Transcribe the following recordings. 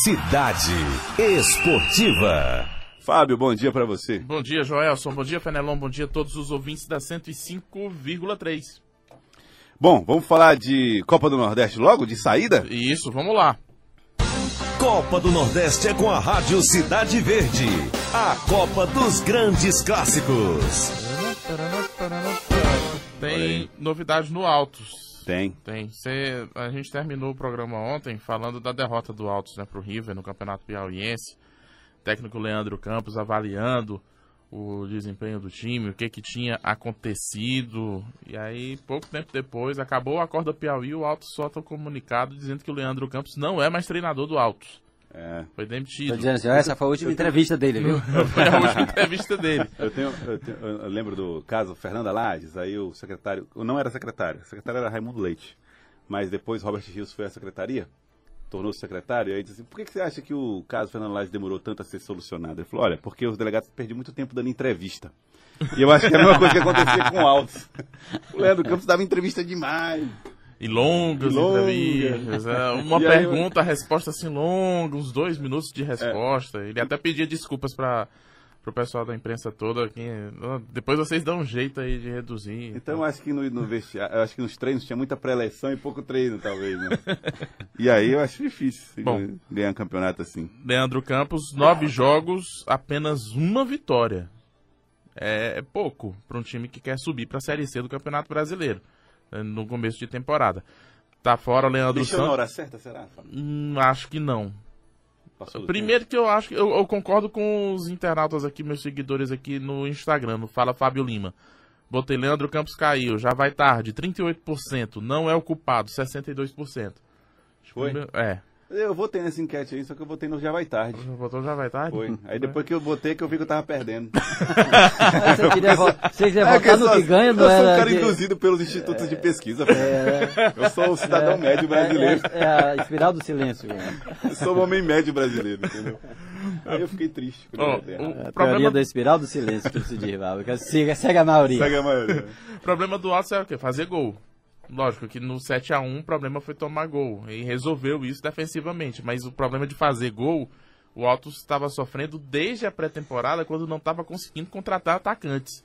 Cidade Esportiva. Fábio, bom dia para você. Bom dia, Joelson. Bom dia, Fenelon. Bom dia a todos os ouvintes da 105,3. Bom, vamos falar de Copa do Nordeste logo, de saída? Isso, vamos lá. Copa do Nordeste é com a Rádio Cidade Verde. A Copa dos Grandes Clássicos. Tem novidades no Altos. Tem. Tem. Cê, a gente terminou o programa ontem falando da derrota do Altos né, pro River no Campeonato Piauiense. Técnico Leandro Campos avaliando o desempenho do time, o que que tinha acontecido. E aí, pouco tempo depois, acabou o acordo do Piauí, o Altos solta o comunicado dizendo que o Leandro Campos não é mais treinador do Altos. É. Foi demitido. Tô dizendo assim, essa foi a última entrevista dele, viu? Foi a última entrevista dele. Eu, tenho, eu, tenho- eu lembro do caso Fernanda Lages, aí o secretário, não era secretário, o secretário era Raimundo Leite, mas depois Robert Rios foi à secretaria, tornou-se secretário, e aí disse assim, por que, que você acha que o caso Fernanda Lages demorou tanto a ser solucionado? Ele falou, olha, porque os delegados perdiam muito tempo dando entrevista. E eu acho que é a mesma coisa que acontecia com o Altos. O Leandro Campos dava entrevista demais. E longas E longas. entrevistas. é, Uma aí, pergunta, a resposta assim longa, uns dois minutos de resposta. Ele até pedia desculpas para o pessoal da imprensa toda. "Ah, depois vocês dão um jeito aí de reduzir. Então eu acho que no, no vestiário, eu acho que nos treinos tinha muita pré-eleição e pouco treino, talvez, né? E aí eu acho difícil Bom. ganhar um campeonato assim. Leandro Campos, nove jogos, apenas uma vitória. É, é pouco para um time que quer subir para a Série C do Campeonato Brasileiro no começo de temporada. Tá fora Leandro Deixou na Santos? hora certa, será? Hum, acho que não. Primeiro que eu acho que eu, eu concordo com os internautas aqui, meus seguidores aqui no Instagram, no Fala Fábio Lima. Botei Leandro Campos caiu, já vai tarde, 38%, não é o culpado, 62%. Foi? É, tempo. Eu votei nessa enquete aí, só que eu votei no Já Vai Tarde. botou já vai tarde? Foi. Aí depois que eu botei que eu vi que eu tava perdendo. Você queria, vo- você queria É que votar eu no que ganha, eu não sou um cara de- induzido pelos institutos de pesquisa. pô. Eu sou o cidadão médio brasileiro. É, é, é a espiral do silêncio. Eu sou o homem médio brasileiro, entendeu? Aí eu fiquei triste. eu o- errado. A teoria problema, da espiral do silêncio que se diz, Val, que Siga, segue a maioria. Segue a maioria. problema do Altos é o quê? Fazer gol. Lógico que no 7x1 o problema foi tomar gol. E resolveu isso defensivamente. Mas o problema de fazer gol, o Altos estava sofrendo desde a pré-temporada, quando não estava conseguindo contratar atacantes.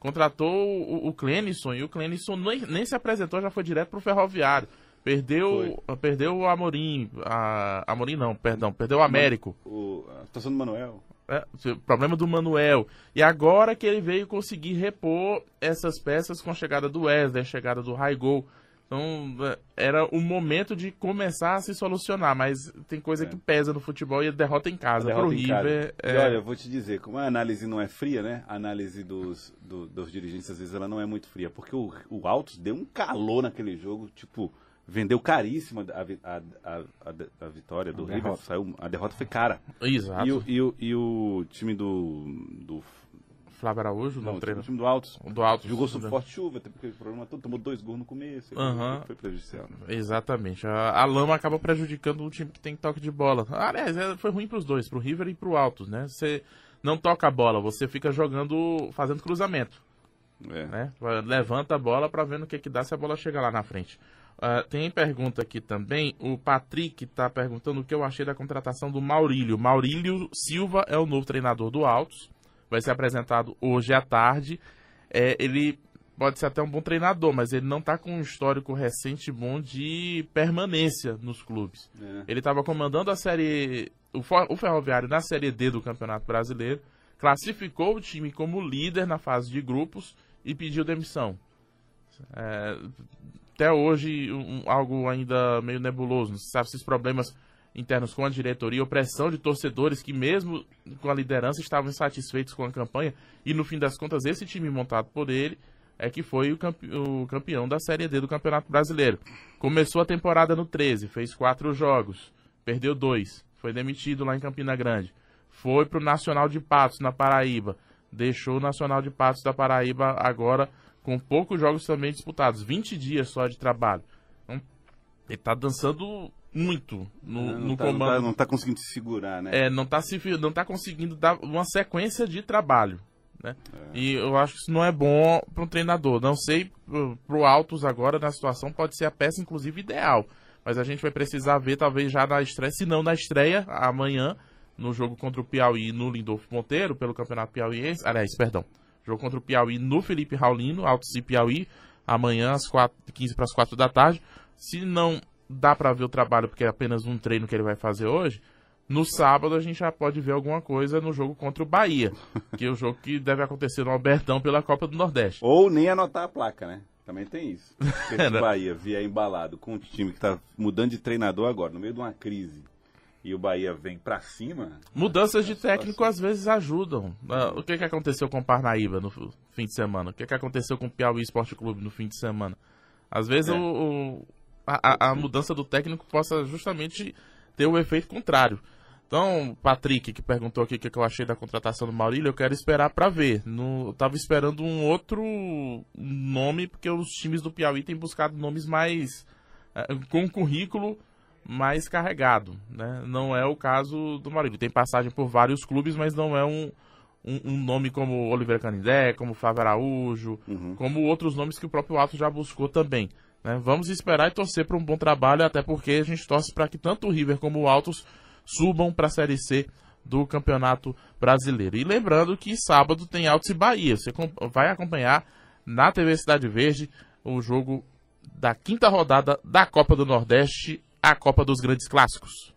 Contratou o, o Clenison e o Clenison nem, nem se apresentou, já foi direto pro Ferroviário. Perdeu, perdeu o Amorim. A, Amorim não, perdão, perdeu o Américo. O, a situação do Manuel. É, o problema do Manuel. E agora que ele veio conseguir repor essas peças com a chegada do Wesley, a chegada do Raigol. Então, é, era o momento de começar a se solucionar, mas tem coisa que pesa no futebol e a derrota em casa. É. em casa. River, E é, olha, eu vou te dizer, como a análise não é fria, né? A análise dos, do- dos dirigentes, às vezes, ela não é muito fria. Porque o, o Altos deu um calor naquele jogo, tipo, vendeu caríssimo a, a, a, a- a vitória do River. Saiu, a derrota foi cara. Exato. E o, e, o, e o time do. do Flávio Araújo, não, no o treino. time do Altos. Do Alto. Jogou sob forte chuva, teve aquele problema todo, tomou dois gols no começo. Foi prejudicial. Exatamente. A, a lama acaba prejudicando o time que tem toque de bola. Aliás, é, foi ruim pros dois, pro River e pro Altos, né? Você não toca a bola, você fica jogando, fazendo cruzamento. É. né? Levanta a bola para ver no que, que dá se a bola chega lá na frente. Ah, tem pergunta aqui também. O Patrick está perguntando o que eu achei da contratação do Maurílio. Maurílio Silva é o novo treinador do Altos. Vai ser apresentado hoje à tarde. É, ele pode ser até um bom treinador, mas ele não está com um histórico recente bom de permanência nos clubes. É. Ele estava comandando a série. O, o Ferroviário na série D do Campeonato Brasileiro. Classificou o time como líder na fase de grupos e pediu demissão. É, até hoje, um- algo ainda meio nebuloso. Não se sabe se os problemas internos com a diretoria, opressão de torcedores que, mesmo com a liderança, estavam insatisfeitos com a campanha. E no fim das contas, esse time montado por ele é que foi o, campe- o campeão da Série D do Campeonato Brasileiro. Começou a temporada no 13, fez quatro jogos, perdeu dois, foi demitido lá em Campina Grande. Foi pro Nacional de Patos, na Paraíba. Deixou o Nacional de Patos da Paraíba agora com poucos jogos também disputados. 20 dias só de trabalho. Então, ele tá dançando muito no, não, no tá, não, comando. tá, não tá conseguindo se segurar, né? É, não tá, se, não tá conseguindo dar uma sequência de trabalho. Né? E eu acho que isso não é bom para um treinador. Não sei, pro- pro Altos agora, na situação, pode ser a peça, inclusive, ideal. Mas a gente vai precisar ver, talvez já na estreia, se não na estreia, amanhã, no jogo contra o Piauí no Lindolfo Monteiro, pelo Campeonato Piauiense. Aliás, perdão. Jogo contra o Piauí no Felipe Raulino, Altos e Piauí, amanhã às 4, 15 para as 4 da tarde. Se não dá para ver o trabalho, porque é apenas um treino que ele vai fazer hoje, no sábado a gente já pode ver alguma coisa no jogo contra o Bahia, que é o jogo que deve acontecer no Albertão pela Copa do Nordeste. Ou nem anotar a placa, né? Também tem isso. Se o? Bahia vier embalado com um time que tá mudando de treinador agora, no meio de uma crise, e o Bahia vem pra cima, Mudanças de técnico às vezes ajudam. Ah, o que, que aconteceu com o Parnaíba no fim de semana? O que, que aconteceu com o Piauí Esporte Clube no fim de semana? Às vezes É. o, a, a- a mudança do técnico possa justamente ter o efeito contrário. Então, Patrick, que perguntou aqui o que, eu achei da contratação do Maurílio, eu quero esperar pra ver. No, eu tava esperando um outro nome, porque os times do Piauí têm buscado nomes mais. eh, com um currículo mais carregado, né? Não é o caso do Maurílio. Tem passagem por vários clubes, mas não é um, um, um nome como Oliveira Canindé, como Flávio Araújo, como outros nomes que o próprio Alto já buscou também. né? Vamos esperar e torcer para um bom trabalho, até porque a gente torce para que tanto o River como o Altos subam para a Série C do Campeonato Brasileiro. E lembrando que sábado tem Altos e Bahia. Você vai acompanhar na TV Cidade Verde o jogo da quinta rodada da Copa do Nordeste, a Copa dos Grandes Clássicos.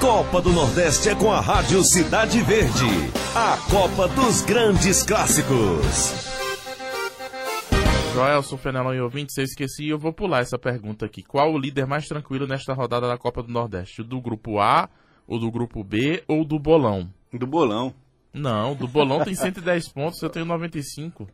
Copa do Nordeste é com a Rádio Cidade Verde. A Copa dos Grandes Clássicos. Joelson, Fenelon e ouvintes, eu esqueci eu vou pular essa pergunta aqui. Qual o líder mais tranquilo nesta rodada da Copa do Nordeste? O do grupo A, o do grupo B ou do bolão? do bolão. Não, do bolão tem 110 pontos, eu tenho 95.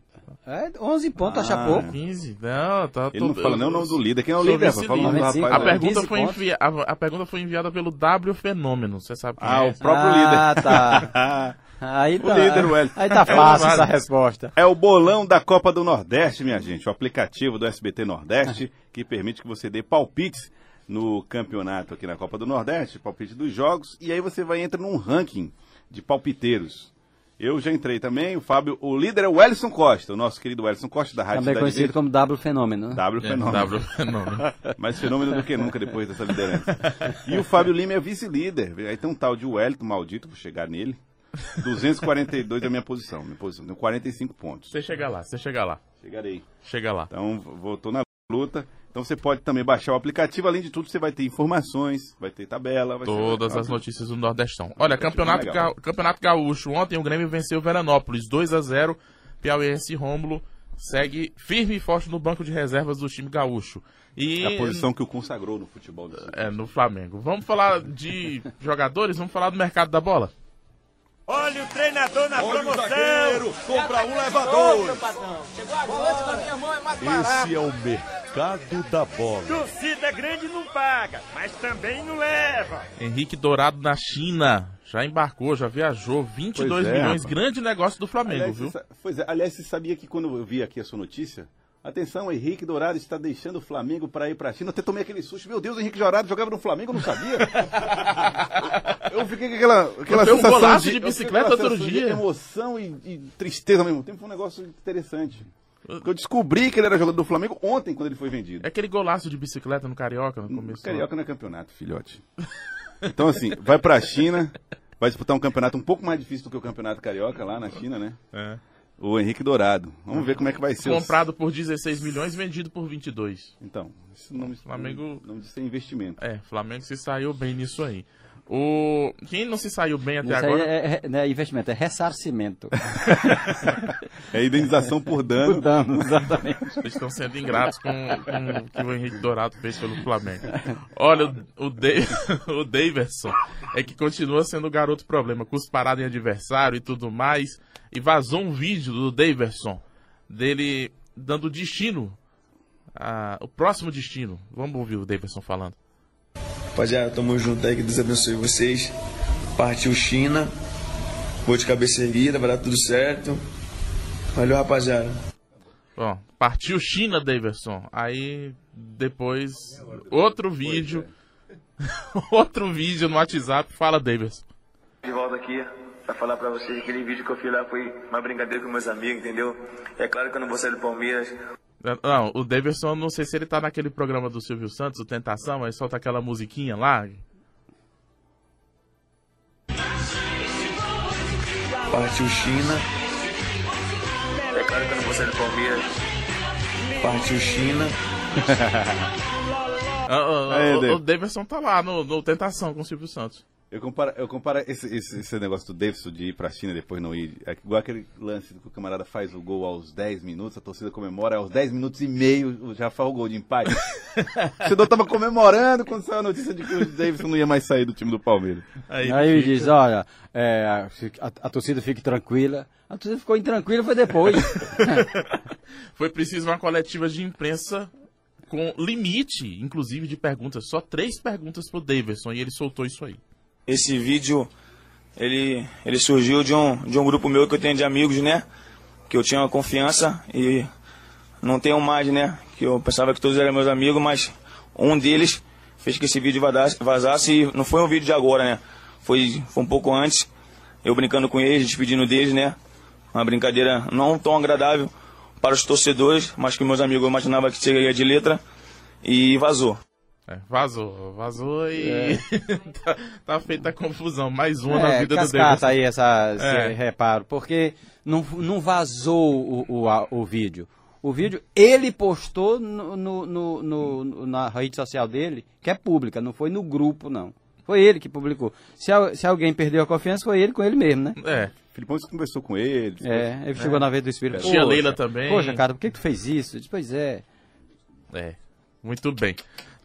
É, 11 pontos, acha Ah, pouco. 15. Não, tá Ele não tô- fala nem o nome do líder. Quem é o sou líder? Fala o nome do 95, rapaz. A lá. pergunta, 15 foi envia... a, a pergunta foi enviada pelo W Fenômeno, você sabe quem Ah, é? o próprio ah, líder. tá. Aí tá. líder, o Hélio. Aí tá fácil É o essa resposta. É o bolão da Copa do Nordeste, minha gente. O aplicativo do SBT Nordeste que permite que você dê palpites no campeonato aqui na Copa do Nordeste, palpite dos jogos, e aí você vai entrar num ranking de palpiteiros. Eu já entrei também, o Fábio, o líder é o Wellison Costa, o nosso querido Wellison Costa da Rádio Também Cidade conhecido Verde. como W Fenômeno. né? W É, Fenômeno. W Fenômeno. Mais fenômeno do que nunca depois dessa liderança. E o Fábio Lima é vice-líder. Aí tem um tal de Wellington, maldito, vou chegar nele. 242 é a minha posição. Minha posição. Tenho 45 pontos. Você chega lá, você chega lá, Chegarei. chega lá. Então, voltou na luta. Então você pode também baixar o aplicativo. Além de tudo, você vai ter informações, vai ter tabela. Vai Todas ser... as notícias do Nordestão. Olha, Nordestão campeonato, legal. Ga- campeonato Gaúcho. Ontem o Grêmio venceu o Veranópolis 2 a 0 Piauiense Rômulo segue firme e forte no banco de reservas do time gaúcho. E É a posição que o consagrou no futebol. Do é, no Flamengo. Vamos falar de jogadores, vamos falar do mercado da bola. Olha o treinador na promoção. compra um, leva dois. Esse é o mercado da bola. Torcida grande não paga, mas também não leva. Henrique Dourado na China. Já embarcou, já viajou. 22 Pois é, milhões. rapaz. Grande negócio do Flamengo, aliás, viu? você, pois é, aliás, você sabia que quando eu vi aqui a sua notícia, atenção, Henrique Dourado está deixando o Flamengo para ir para a China. Eu até tomei aquele susto. Meu Deus, Henrique Dourado jogava no Flamengo, eu não sabia. eu fiquei com aquela, aquela um sensação golaço de, de eu bicicleta outro sensação de dia. emoção e, e tristeza ao mesmo tempo. Foi um negócio interessante. Porque Eu descobri que ele era jogador do Flamengo ontem, quando ele foi vendido. É aquele golaço de bicicleta no Carioca no começo. Carioca não é campeonato, filhote. Então, assim, vai pra China, vai disputar um campeonato um pouco mais difícil do que o campeonato carioca lá na China, né? É. O Henrique Dourado. Vamos ver como é que vai ser. os- Comprado por 16 milhões, vendido por 22. Então, isso não, Flamengo- não, não diz investimento. É, Flamengo se saiu bem nisso aí. O... Quem não se saiu bem até Isso agora. é, é- não é investimento, é ressarcimento. É indenização por dano. Dano, exatamente. Eles estão sendo ingratos com, com o que o Henrique Dourado fez pelo Flamengo. Olha, o, o, Dei- o Daverson é que continua sendo o garoto problema, cusparado em adversário e tudo mais. E vazou um vídeo do Daverson dele dando destino, a- o próximo destino. Vamos ouvir o Daverson falando. Rapaziada, tamo junto aí, que Deus abençoe vocês. Partiu China, vou de cabeça erguida, vai dar tudo certo. Valeu, rapaziada. Bom, partiu China, Daverson. Aí depois outro vídeo, outro vídeo no WhatsApp. Fala, Daverson. De volta aqui pra falar pra vocês que aquele vídeo que eu fiz lá foi uma brincadeira com meus amigos, entendeu? É claro que eu não vou sair do Palmeiras. Não, o Davidson, não sei se ele tá naquele programa do Silvio Santos, o Tentação, mas solta aquela musiquinha lá. Partiu China. É claro que eu não vou sair do Palmeiras. Partiu China. Ah, ah, Aí, o, David. o Davidson tá lá no, no Tentação com o Silvio Santos. Eu comparo, eu comparo esse, esse, esse negócio do Davidson de ir pra China e depois não ir. É igual aquele lance que o camarada faz o gol aos 10 minutos, a torcida comemora, aos 10 minutos e meio já faz o gol de empate. o torcedor tava comemorando quando saiu a notícia de que o Davidson não ia mais sair do time do Palmeiras. Aí, Aí ele diz, olha, é, a, a torcida fique tranquila. A torcida ficou intranquila, foi depois. Foi preciso uma coletiva de imprensa com limite, inclusive, de perguntas. Só três perguntas pro Davidson e ele soltou isso aí. Esse vídeo, ele, ele surgiu de um, de um grupo meu que eu tenho de amigos, né? Que eu tinha uma confiança e não tenho mais, né? Que eu pensava que todos eram meus amigos, mas um deles fez que esse vídeo vazasse, e não foi um vídeo de agora, né? Foi, foi um pouco antes, eu brincando com eles, despedindo deles, né? Uma brincadeira não tão agradável para os torcedores, mas que meus amigos eu imaginava que seria de letra e vazou. É, vazou, vazou e tá, tá feita a confusão. Mais uma na É, vida do Davidson. aí essa, esse É. reparo, porque não, não vazou o, o, a- o vídeo. O vídeo ele postou no, no- no- na rede social dele, que é pública, não foi no grupo, não. Foi ele que publicou. Se, se alguém perdeu a confiança, foi ele com ele mesmo, né? É, Filipão você conversou com ele. É, ele chegou na vez do Espírito. Tia Poxa, Leila também. Poxa, cara, por que que tu fez isso? Eu disse, pois é. É, muito bem.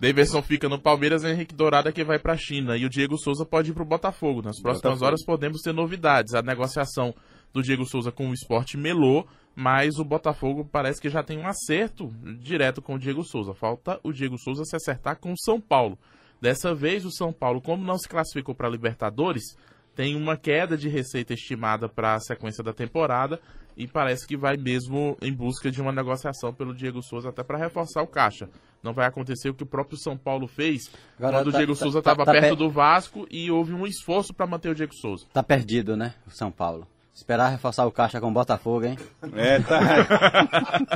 Davidson fica no Palmeiras Henrique Dourado é que vai pra China. E o Diego Souza pode ir pro Botafogo. Nas próximas Botafogo. horas podemos ter novidades. A negociação do Diego Souza com o esporte melou, mas o Botafogo parece que já tem um acerto direto com o Diego Souza. Falta o Diego Souza se acertar com o São Paulo. Dessa vez, o São Paulo, como não se classificou para Libertadores, tem uma queda de receita estimada para a sequência da temporada e parece que vai mesmo em busca de uma negociação pelo Diego Souza até para reforçar o caixa. Não vai acontecer o que o próprio São Paulo fez Agora quando o tá- Diego tá- Souza tá- estava tá perto pe- do Vasco e houve um esforço para manter o Diego Souza. Tá perdido, né? O São Paulo. Esperar reforçar o caixa com o Botafogo, hein? É, tá.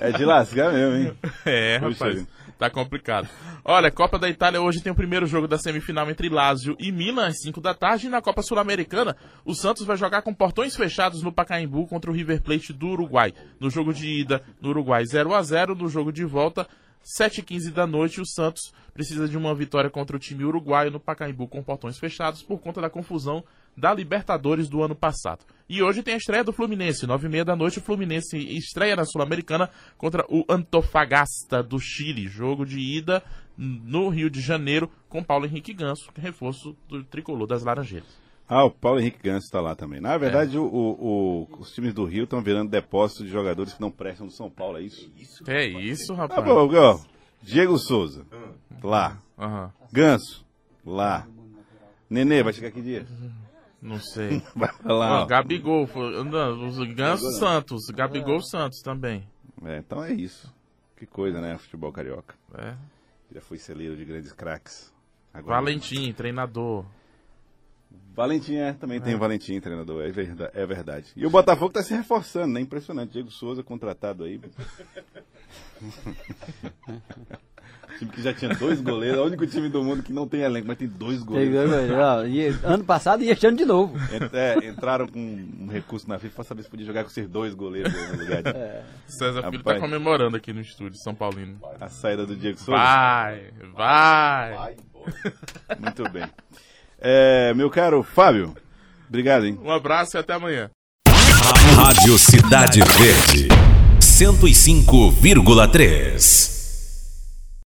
É de lascar mesmo, hein? É, Puxa rapaz. vida. Tá complicado. Olha, Copa da Itália hoje tem o primeiro jogo da semifinal entre Lazio e Milan, às 5 da tarde. E na Copa Sul-Americana, o Santos vai jogar com portões fechados no Pacaembu contra o River Plate do Uruguai. No jogo de ida, no Uruguai 0 a 0 No jogo de volta, 7h15 da noite, o Santos precisa de uma vitória contra o time uruguaio no Pacaembu com portões fechados por conta da confusão da Libertadores do ano passado. E hoje tem a estreia do Fluminense, 9h30 da noite, o Fluminense estreia na Sul-Americana contra o Antofagasta do Chile. Jogo de ida no Rio de Janeiro com Paulo Henrique Ganso, reforço do tricolor das Laranjeiras. Ah, o Paulo Henrique Ganso está lá também. Na verdade, o, o- o- os times do Rio estão virando depósito de jogadores que não prestam do São Paulo, é isso? É isso, Ah, rapaz. bom, Diego Souza, lá. Aham, Ganso, lá. Nenê, vai chegar que dia? não sei. Vai lá. Ó. Gabigol, não, os Ganso Santos, Gabigol Santos também. É, então é isso. Que coisa, né? Futebol carioca. É. Já foi celeiro de grandes craques. Agora- Valentim, treinador. Valentim, é, também tem o Valentim, treinador, é verdade, é verdade. E o Botafogo tá se reforçando, né? Impressionante. Diego Souza contratado aí. time que já tinha dois goleiros, é o único time do mundo que não tem elenco, mas tem dois goleiros. E ano passado e este ano de novo. Ent- é, entraram com um recurso na FIFA pra saber se podia jogar com esses dois goleiros aí no lugar de César Filho Rapaz. tá comemorando aqui no estúdio, São Paulino. a saída do Diego Souza. Vai, vai. Muito bem. É, meu caro Fábio, obrigado, hein? Um abraço e até amanhã. Rádio Cidade Verde, 105,3.